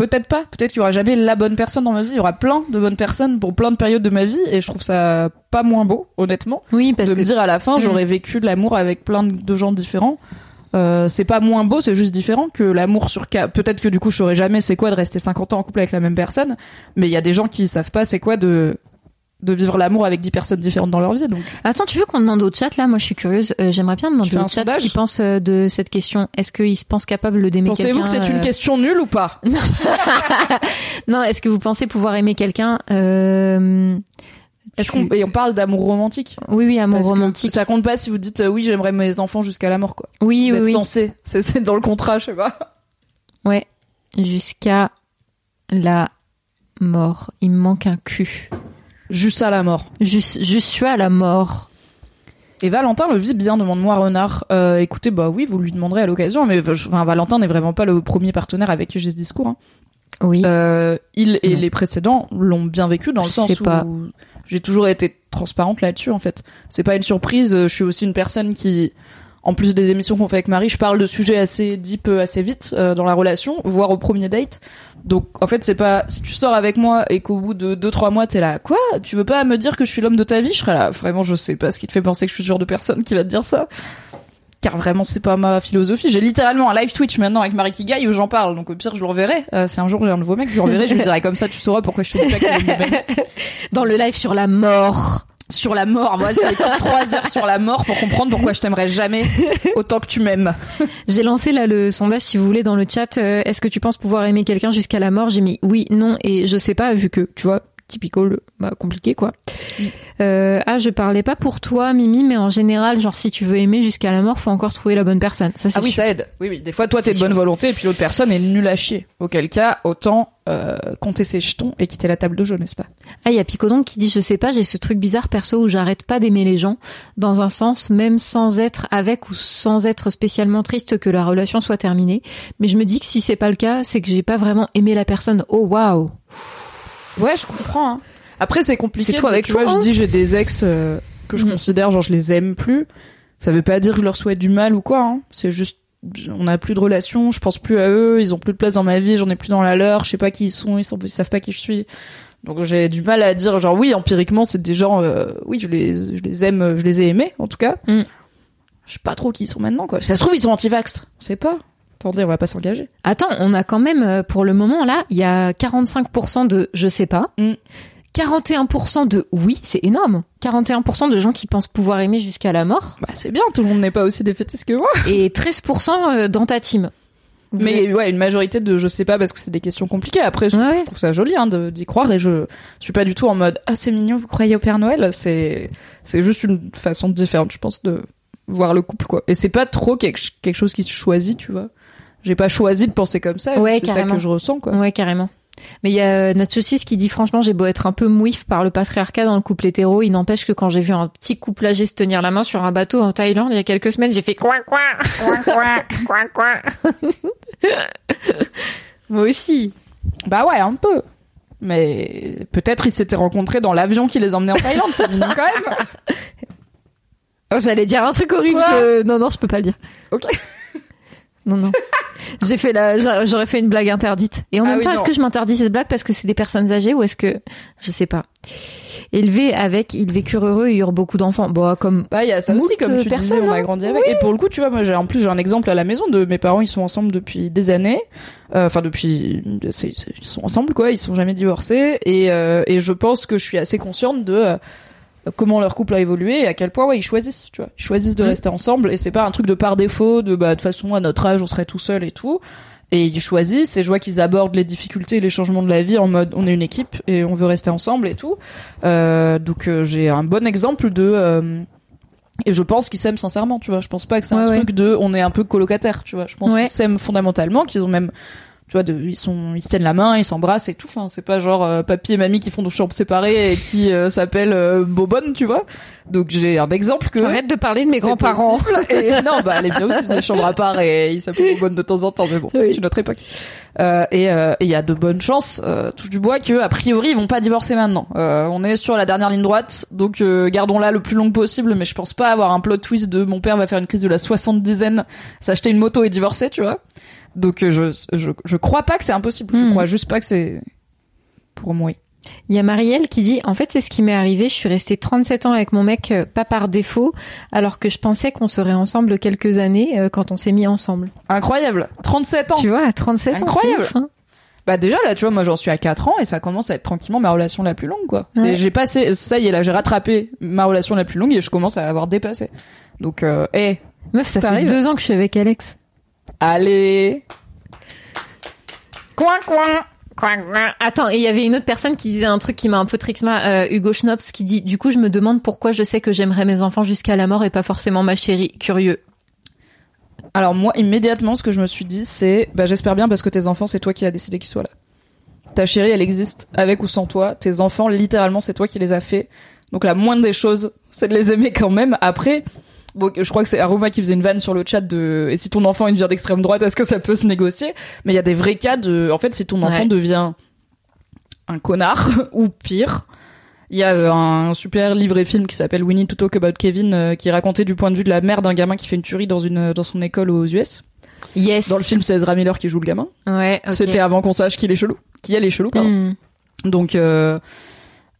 Speaker 1: Peut-être pas, peut-être qu'il y aura jamais la bonne personne dans ma vie, il y aura plein de bonnes personnes pour plein de périodes de ma vie et je trouve ça pas moins beau, honnêtement,
Speaker 2: Oui, parce
Speaker 1: de
Speaker 2: que
Speaker 1: me dire à la fin
Speaker 2: Mm.
Speaker 1: j'aurais vécu de l'amour avec plein de gens différents. Euh, c'est pas moins beau, c'est juste différent que l'amour sur. Peut-être que du coup je saurais jamais c'est quoi de rester 50 ans en couple avec la même personne, mais il y a des gens qui savent pas c'est quoi de de vivre l'amour avec 10 personnes différentes dans leur vie. Donc
Speaker 2: Attends, tu veux qu'on demande au chat là? Moi, je suis curieuse. Euh, J'aimerais bien demander au chat ce qu'ils pensent euh, de cette question. Est-ce qu'ils se pensent capables d'aimer quelqu'un
Speaker 1: pensez-vous que c'est une
Speaker 2: euh,
Speaker 1: question nulle ou pas?
Speaker 2: Non, est-ce que vous pensez pouvoir aimer quelqu'un euh...
Speaker 1: Est-ce qu'on et on parle d'amour romantique?
Speaker 2: Oui, oui, amour
Speaker 1: Parce
Speaker 2: romantique.
Speaker 1: Ça compte pas si vous dites euh, oui j'aimerais mes enfants jusqu'à la mort quoi.
Speaker 2: Oui,
Speaker 1: vous
Speaker 2: oui,
Speaker 1: êtes
Speaker 2: oui.
Speaker 1: censé, c'est c'est dans le contrat, je sais pas.
Speaker 2: Ouais. Jusqu'à la mort. Il me manque un cul.
Speaker 1: Juste à la mort.
Speaker 2: Juste, je suis à la mort.
Speaker 1: Et Valentin le vit bien, demande-moi Renard. Euh, écoutez, bah oui, vous lui demanderez à l'occasion, mais je- enfin, Valentin n'est vraiment pas le premier partenaire avec qui j'ai ce discours. hein.
Speaker 2: Oui.
Speaker 1: Euh, il et
Speaker 2: Non.
Speaker 1: les précédents l'ont bien vécu dans le
Speaker 2: Je
Speaker 1: sens où
Speaker 2: pas.
Speaker 1: j'ai toujours été transparente là-dessus en fait. C'est pas une surprise, euh, je suis aussi une personne qui en plus des émissions qu'on fait avec Marie, je parle de sujets assez deep euh, assez vite euh, dans la relation, voire au premier date. Donc en fait, c'est pas si tu sors avec moi et qu'au bout de deux trois mois t'es là quoi, tu veux pas me dire que je suis l'homme de ta vie, je serais là vraiment je sais pas ce qui te fait penser que je suis ce genre de personne qui va te dire ça. Car vraiment c'est pas ma philosophie. J'ai littéralement un live Twitch maintenant avec Marie Kigaï où j'en parle. Donc au pire je le reverrai. Euh, si un jour j'ai un nouveau mec, je le reverrai, je lui dirai comme ça tu sauras pourquoi je m'aime.
Speaker 2: Dans le live sur la mort.
Speaker 1: Sur la mort, moi c'est trois heures sur la mort pour comprendre pourquoi je t'aimerais jamais autant que tu m'aimes.
Speaker 2: J'ai lancé là le sondage si vous voulez dans le chat. Euh, Est-ce que tu penses pouvoir aimer quelqu'un jusqu'à la mort? J'ai mis oui, non et je sais pas vu que tu vois typical, bah, compliqué quoi. Euh, ah, je parlais pas pour toi, Mimi, mais en général, genre si tu veux aimer jusqu'à la mort, faut encore trouver la bonne personne. Ça,
Speaker 1: Ah oui,
Speaker 2: sûr.
Speaker 1: ça aide. Oui, oui. Des fois, toi, t'es de bonne volonté et puis l'autre personne est nulle à chier. Auquel cas, autant euh, compter ses jetons et quitter la table de jeu, n'est-ce pas?
Speaker 2: Ah, il y a Picodon qui dit, je sais pas, j'ai ce truc bizarre perso où j'arrête pas d'aimer les gens, dans un sens, même sans être avec ou sans être spécialement triste que la relation soit terminée. Mais je me dis que si c'est pas le cas, c'est que j'ai pas vraiment aimé la personne. Oh waouh.
Speaker 1: Ouais, je comprends. Hein. Après, c'est compliqué.
Speaker 2: C'est toi avec
Speaker 1: tu
Speaker 2: toi,
Speaker 1: vois,
Speaker 2: hein.
Speaker 1: je dis j'ai des ex euh, que je
Speaker 2: Mm.
Speaker 1: considère genre je les aime plus. Ça veut pas dire que je leur souhaite du mal ou quoi. Hein. C'est juste on a plus de relation, je pense plus à eux, ils ont plus de place dans ma vie, j'en ai plus dans la leur, je sais pas qui ils sont, ils, sont, ils savent pas qui je suis. Donc j'ai du mal à dire genre oui, empiriquement c'est des gens euh, oui, je les je les aime, je les ai aimés en tout cas.
Speaker 2: Mm.
Speaker 1: Je sais pas trop qui ils sont maintenant quoi. Ça se trouve ils sont anti-vax, on sait pas. Attendez, on va pas s'engager.
Speaker 2: Attends, on a quand même, euh, pour le moment, là, il y a 45% de je sais pas.
Speaker 1: Mm.
Speaker 2: 41% de oui, c'est énorme. 41% de gens qui pensent pouvoir aimer jusqu'à la mort.
Speaker 1: Bah c'est bien, tout le monde n'est pas aussi défaitiste que moi.
Speaker 2: Et 13% euh, dans ta team.
Speaker 1: Mais ouais, une majorité de je sais pas parce que c'est des questions compliquées. Après, je,
Speaker 2: Ouais.
Speaker 1: je trouve ça joli hein, d'y croire et je, je suis pas du tout en mode ah c'est mignon, vous croyez au Père Noël. C'est c'est juste une façon différente, je pense, de voir le couple quoi. Et c'est pas trop quelque, quelque chose qui se choisit, tu vois. J'ai pas choisi de penser comme ça.
Speaker 2: Ouais,
Speaker 1: c'est ça que je ressens quoi.
Speaker 2: Ouais, carrément. Mais il y a euh, notre saucisse qui dit franchement, j'ai beau être un peu mouif par le patriarcat dans le couple hétéro, il n'empêche que quand j'ai vu un petit couple âgé se tenir la main sur un bateau en Thaïlande il y a quelques semaines, j'ai fait coin coin coin coin coin. Moi aussi.
Speaker 1: Bah ouais, un peu. Mais peut-être ils s'étaient rencontrés dans l'avion qui les emmenait en Thaïlande, c'est mignon quand même.
Speaker 2: Oh, j'allais dire un truc horrible. Je- Non, non, je peux pas le dire.
Speaker 1: Ok.
Speaker 2: Non, non. J'ai fait la, j'a- j'aurais fait une blague interdite. Et en
Speaker 1: Ah
Speaker 2: même
Speaker 1: oui,
Speaker 2: temps, est-ce que je m'interdis cette blague parce que c'est des personnes âgées ou est-ce que, je sais pas. Élevés avec, ils vécurent heureux et eurent beaucoup d'enfants. Bon, comme,
Speaker 1: Bah il y a ça aussi comme tu disais,
Speaker 2: personnes,
Speaker 1: on a
Speaker 2: hein.
Speaker 1: grandi avec. Et pour le coup, tu vois, moi j'ai en plus j'ai un exemple à la maison de mes parents, ils sont ensemble depuis des années. Euh, Enfin depuis, ils sont ensemble quoi, ils sont jamais divorcés. Et euh, et je pense que je suis assez consciente de euh, comment leur couple a évolué et à quel point ouais ils choisissent, tu vois, ils choisissent de
Speaker 2: Mhm.
Speaker 1: rester ensemble. Et c'est pas un truc de par défaut, de bah de toute façon à notre âge on serait tout seul et tout. Et ils choisissent et je vois qu'ils abordent les difficultés et les changements de la vie en mode on est une équipe et on veut rester ensemble et tout. Euh, donc euh, j'ai un bon exemple de euh, et je pense qu'ils s'aiment sincèrement, tu vois. Je pense pas que c'est un
Speaker 2: Ouais,
Speaker 1: truc de on est un peu colocataire, tu vois. Je pense
Speaker 2: Ouais.
Speaker 1: qu'ils s'aiment fondamentalement, qu'ils ont même tu vois de, ils sont ils se tiennent la main, ils s'embrassent et tout. Enfin, c'est pas genre euh, papy et mamie qui font des chambres séparées et qui euh, s'appellent euh, Bobonne, tu vois. Donc j'ai un exemple que
Speaker 2: arrête de parler de mes grands-parents.
Speaker 1: Et non, bah, les bien aussi faisaient des chambres à part et ils s'appellent Bobonne de temps en temps, mais bon,
Speaker 2: Oui.
Speaker 1: c'est une autre époque. Euh, et euh, et il y a de bonnes chances, euh, touche du bois, que a priori ils vont pas divorcer maintenant. Euh, on est sur la dernière ligne droite, donc euh, gardons-la le plus long possible. Mais je pense pas avoir un plot twist de mon père va faire une crise de la soixante-dizaine, s'acheter une moto et divorcer, tu vois. Donc euh, je, je je crois pas que c'est impossible. Je
Speaker 2: Hmm.
Speaker 1: crois juste pas que c'est pour moi.
Speaker 2: Il y a Marielle qui dit en fait c'est ce qui m'est arrivé, je suis restée 37 ans avec mon mec euh, pas par défaut alors que je pensais qu'on serait ensemble quelques années euh, quand on s'est mis ensemble.
Speaker 1: Incroyable, 37 ans.
Speaker 2: Tu vois, à 37
Speaker 1: Incroyable.
Speaker 2: ans. ouf, hein.
Speaker 1: Bah déjà là, tu vois, moi j'en suis à 4 ans et ça commence à être tranquillement ma relation la plus longue quoi.
Speaker 2: Ouais.
Speaker 1: j'ai passé ça y est là, j'ai rattrapé ma relation la plus longue et je commence à avoir dépassé. Donc euh, eh,
Speaker 2: Meuf, ça fait
Speaker 1: T'arrives.
Speaker 2: deux ans que je suis avec Alex.
Speaker 1: Allez. Coin coin.
Speaker 2: Attends, et il y avait une autre personne qui disait un truc qui m'a un peu trixma, euh, Hugo Schnops, qui dit Du coup, je me demande pourquoi je sais que j'aimerais mes enfants jusqu'à la mort et pas forcément ma chérie. Curieux.
Speaker 1: Alors moi immédiatement ce que je me suis dit c'est bah j'espère bien parce que tes enfants c'est toi qui as décidé qu'ils soient là. Ta chérie elle existe avec ou sans toi, tes enfants littéralement c'est toi qui les as fait. Donc la moindre des choses c'est de les aimer quand même. Après Bon, je crois que c'est Aroma qui faisait une vanne sur le chat de et si ton enfant est une vient d'extrême droite, est-ce que ça peut se négocier? Mais il y a des vrais cas de en fait si ton enfant
Speaker 2: Ouais.
Speaker 1: devient un connard ou pire. Il y a euh, un super livre et film qui s'appelle Need to Talk About Kevin euh, qui racontait du point de vue de la mère d'un gamin qui fait une tuerie dans une dans son école aux US.
Speaker 2: Yes.
Speaker 1: Dans le film, c'est Ezra Miller qui joue le gamin.
Speaker 2: Ouais.
Speaker 1: C'était avant qu'on sache qu'il est chelou, qui elle est chelou. Pardon.
Speaker 2: Hmm.
Speaker 1: Donc euh,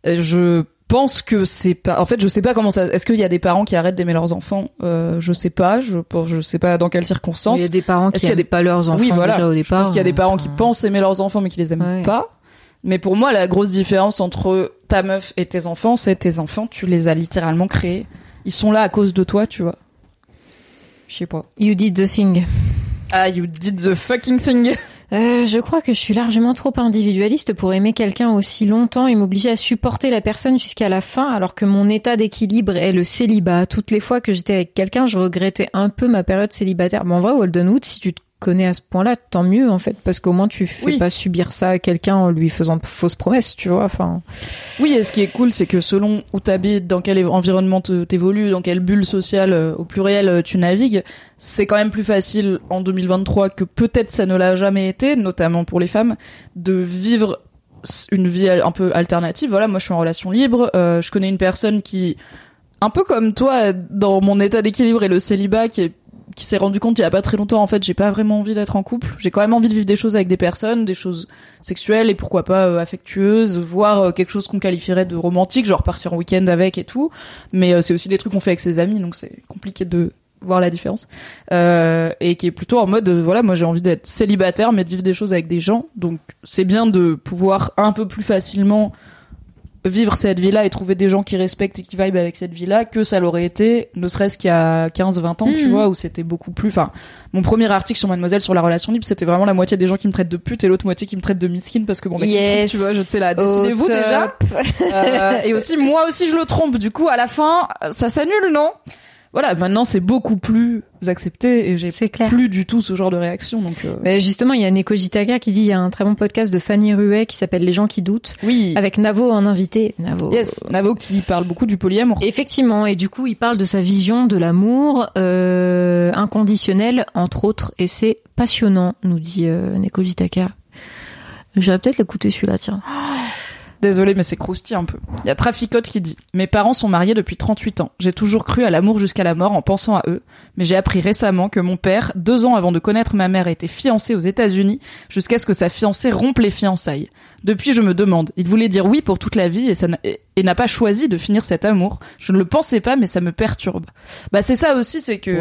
Speaker 1: je pense que c'est pas. En fait, je sais pas comment ça. Est-ce qu'il y a des parents qui arrêtent d'aimer leurs enfants? Euh, Je sais pas. Je pense- je sais pas dans quelles circonstances.
Speaker 2: Il y a des parents
Speaker 1: Est-ce
Speaker 2: qui
Speaker 1: qu'il y a
Speaker 2: aiment
Speaker 1: des-
Speaker 2: pas leurs enfants
Speaker 1: oui, voilà.
Speaker 2: déjà au
Speaker 1: Je
Speaker 2: départ.
Speaker 1: pense qu'il y a des parents qui pensent aimer leurs enfants mais qui les aiment
Speaker 2: Ouais.
Speaker 1: pas. Mais pour moi, la grosse différence entre ta meuf et tes enfants, c'est tes enfants, tu les as littéralement créés. Ils sont là à cause de toi, tu vois. Je sais pas.
Speaker 2: You did the thing.
Speaker 1: Ah, you did the fucking thing.
Speaker 2: Euh, je crois que je suis largement trop individualiste pour aimer quelqu'un aussi longtemps et m'obliger à supporter la personne jusqu'à la fin, alors que mon état d'équilibre est le célibat. Toutes les fois que j'étais avec quelqu'un, je regrettais un peu ma période célibataire. Bon, en vrai, Waldenwood, si tu te connais à ce point-là, tant mieux en fait, parce qu'au moins tu fais
Speaker 1: Oui.
Speaker 2: pas subir ça à quelqu'un en lui faisant de fausses promesses, tu vois. Enfin,
Speaker 1: Oui, et ce qui est cool, c'est que selon où t'habites, dans quel environnement t'évolues, dans quelle bulle sociale euh, au pluriel euh, tu navigues, c'est quand même plus facile en 2023 que peut-être ça ne l'a jamais été, notamment pour les femmes, de vivre une vie un peu alternative. Voilà, moi je suis en relation libre, euh, je connais une personne qui, un peu comme toi, dans mon état d'équilibre et le célibat, qui est qui s'est rendu compte il y a pas très longtemps en fait j'ai pas vraiment envie d'être en couple. J'ai quand même envie de vivre des choses avec des personnes des choses sexuelles et pourquoi pas euh, affectueuses voire euh, quelque chose qu'on qualifierait de romantique genre partir en week-end avec et tout. Mais euh, c'est aussi des trucs qu'on fait avec ses amis donc c'est compliqué de voir la différence. Et qui est plutôt en mode voilà moi j'ai envie d'être célibataire mais de vivre des choses avec des gens. Donc c'est bien de pouvoir un peu plus facilement vivre cette vie-là et trouver des gens qui respectent et qui vibent avec cette vie-là que ça l'aurait été, ne serait-ce qu'il y a 15, 20 ans, tu
Speaker 2: Mhm.
Speaker 1: vois, où c'était beaucoup plus, enfin, mon premier article sur Mademoiselle sur la relation libre, c'était vraiment la moitié des gens qui me traitent de pute et l'autre moitié qui me traitent de miskin parce que bon, mec, me trompe, tu vois, je sais là, décidez-vous déjà. Euh, et aussi, moi aussi, je le trompe. Du coup, à la fin, ça s'annule, non? Voilà, maintenant, c'est beaucoup plus accepté et j'ai plus du tout ce genre de réaction. Donc, euh,
Speaker 2: Mais justement, il y a Neko Jitaka qui dit il y a un très bon podcast de Fanny Ruet qui s'appelle Les gens qui doutent
Speaker 1: oui.
Speaker 2: avec Navo en invité. Navo.
Speaker 1: Yes, Navo qui parle beaucoup du polyamour.
Speaker 2: Effectivement, et du coup, il parle de sa vision de l'amour euh, inconditionnel, entre autres, et c'est passionnant, nous dit euh, Neko Jitaka. J'aurais peut-être l'écouter celui-là, tiens.
Speaker 1: Désolé, mais c'est croustillant un peu. Il y a Traficote qui dit Mes parents sont mariés depuis 38 ans. J'ai toujours cru à l'amour jusqu'à la mort en pensant à eux. Mais j'ai appris récemment que mon père, deux ans avant de connaître ma mère, était fiancé aux États-Unis jusqu'à ce que sa fiancée rompe les fiançailles. Depuis, je me demande. Il voulait dire oui pour toute la vie et, ça n'a- et- et n'a pas choisi de finir cet amour. Je ne le pensais pas, mais ça me perturbe. Bah, c'est ça aussi, c'est que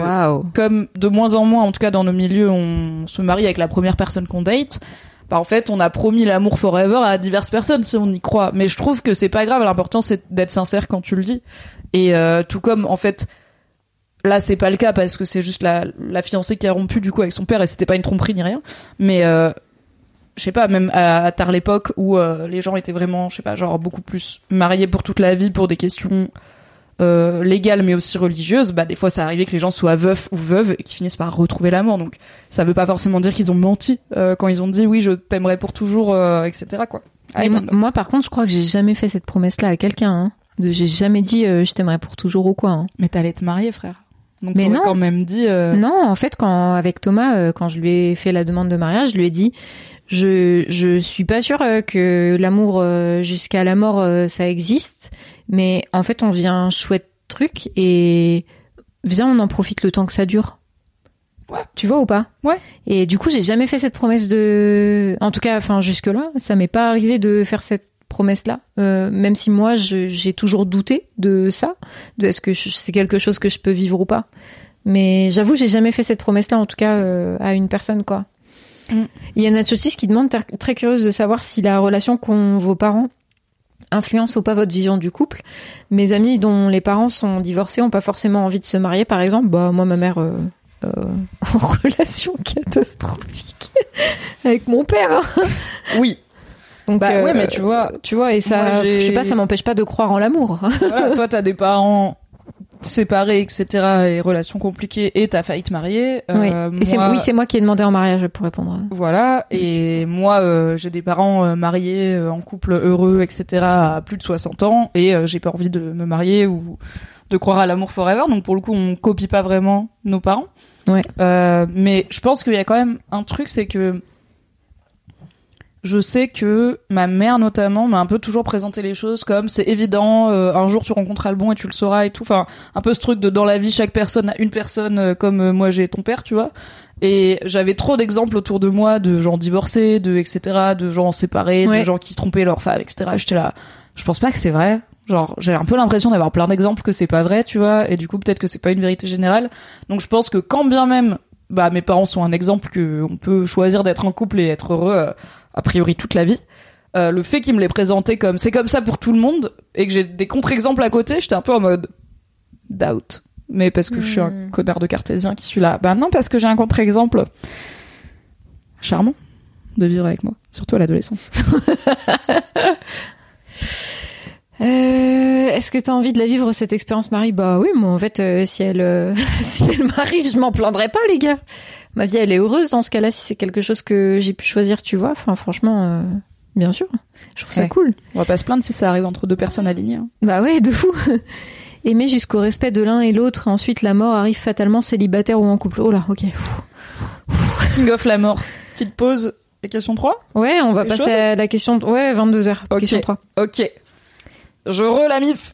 Speaker 1: comme de moins en moins, en tout cas dans nos milieux, on se marie avec la première personne qu'on date, bah en fait, on a promis l'amour forever à diverses personnes si on y croit. Mais je trouve que c'est pas grave. L'important c'est d'être sincère quand tu le dis. Et euh, tout comme en fait, là c'est pas le cas parce que c'est juste la, la fiancée qui a rompu du coup avec son père et c'était pas une tromperie ni rien. Mais euh, je sais pas, même à, tard l'époque où euh, les gens étaient vraiment, je sais pas, genre beaucoup plus mariés pour toute la vie pour des questions euh, légales mais aussi religieuses, bah des fois ça arrivait que les gens soient veufs ou veuves et qu'ils finissent par retrouver l'amour. Donc ça veut pas forcément dire qu'ils ont menti euh, quand ils ont dit oui je t'aimerai pour toujours, euh, etc. quoi. Ah,
Speaker 2: Et moi,
Speaker 1: bon,
Speaker 2: moi, par contre, je crois que j'ai jamais fait cette promesse-là à quelqu'un. Hein. De, j'ai jamais dit euh, je t'aimerais pour toujours ou quoi. hein.
Speaker 1: mais t'allais te marier frère. Donc
Speaker 2: Mais non.
Speaker 1: quand même dit. euh,
Speaker 2: Non, en fait, quand avec Thomas, euh, quand je lui ai fait la demande de mariage, je lui ai dit, je je suis pas sûre euh, que l'amour euh, jusqu'à la mort euh, ça existe, mais en fait, on vit un chouette truc et viens, on en profite le temps que ça dure.
Speaker 1: Ouais.
Speaker 2: Tu vois ou pas?
Speaker 1: Ouais.
Speaker 2: Et du coup, j'ai jamais fait cette promesse de, en tout cas, enfin jusque là, ça m'est pas arrivé de faire cette promesse-là, Euh, même si moi, j'ai toujours douté de ça, de est-ce que c'est quelque chose que je peux vivre ou pas. Mais j'avoue, j'ai jamais fait cette promesse-là, en tout cas, euh, à une personne, quoi.
Speaker 1: Mm.
Speaker 2: Il y a Nachotis qui demande, très curieuse de savoir si la relation qu'ont vos parents influence ou pas votre vision du couple. Mes amis dont les parents sont divorcés ont pas forcément envie de se marier, par exemple. Bah, moi, ma mère, euh, euh, en relation catastrophique avec mon père. hein.
Speaker 1: Oui.
Speaker 2: Donc,
Speaker 1: Bah
Speaker 2: euh,
Speaker 1: ouais, mais tu vois,
Speaker 2: tu vois, et ça,
Speaker 1: Moi,
Speaker 2: je sais pas, ça m'empêche pas de croire en l'amour.
Speaker 1: voilà, toi t'as des parents séparés, etc. et relations compliquées et t'as failli te marier. Euh,
Speaker 2: oui. C'est,
Speaker 1: moi-
Speaker 2: oui, c'est moi qui ai demandé en mariage pour répondre.
Speaker 1: Voilà, et moi euh, j'ai des parents euh, mariés, en couple heureux, etc. à plus de 60 ans, et j'ai pas envie de me marier ou de croire à l'amour forever, donc pour le coup on copie pas vraiment nos parents.
Speaker 2: Ouais.
Speaker 1: Mais je pense qu'il y a quand même un truc, c'est que je sais que ma mère notamment m'a un peu toujours présenté les choses comme c'est évident, euh, un jour tu rencontreras le bon et tu le sauras et tout. Enfin, un peu ce truc de dans la vie chaque personne a une personne euh, comme euh, moi j'ai ton père, tu vois. Et j'avais trop d'exemples autour de moi de gens divorcés, de etc., de gens séparés,
Speaker 2: Ouais.
Speaker 1: de gens qui trompaient leur femme, etc. J'étais là, je pense pas que c'est vrai. Genre, j'ai un peu l'impression d'avoir plein d'exemples que c'est pas vrai, tu vois, et du coup peut-être que c'est pas une vérité générale. Donc je pense que quand bien même, bah mes parents sont un exemple que on peut choisir d'être en couple et être heureux euh, a priori toute la vie. Euh, le fait qu'ils me l'aient présenté comme c'est comme ça pour tout le monde et que j'ai des contre-exemples à côté, j'étais un peu en mode doubt. Mais parce que je suis un
Speaker 2: Hmm.
Speaker 1: connard de cartésien qui suis là. Bah non, parce que j'ai un contre-exemple charmant de vivre avec moi, surtout à l'adolescence.
Speaker 2: Euh, est-ce que t'as envie de la vivre cette expérience, Marie? Bah oui, moi en fait, euh, si elle, si elle m'arrive, je m'en plaindrai pas, les gars. Ma vie, elle est heureuse dans ce cas-là, si c'est quelque chose que j'ai pu choisir, tu vois. Enfin, franchement, euh, bien sûr, je trouve ça cool.
Speaker 1: On va pas se plaindre si ça arrive entre deux personnes alignées. hein.
Speaker 2: Bah ouais, de fou. Aimer jusqu'au respect de l'un et l'autre, ensuite la mort arrive fatalement célibataire ou en couple. Oh là, ok.
Speaker 1: King of la mort. Petite pause. Et question 3
Speaker 2: Ouais, on va passer à la question. Ouais, 22h.
Speaker 1: Ok.
Speaker 2: Question 3.
Speaker 1: Ok. Je re la mif.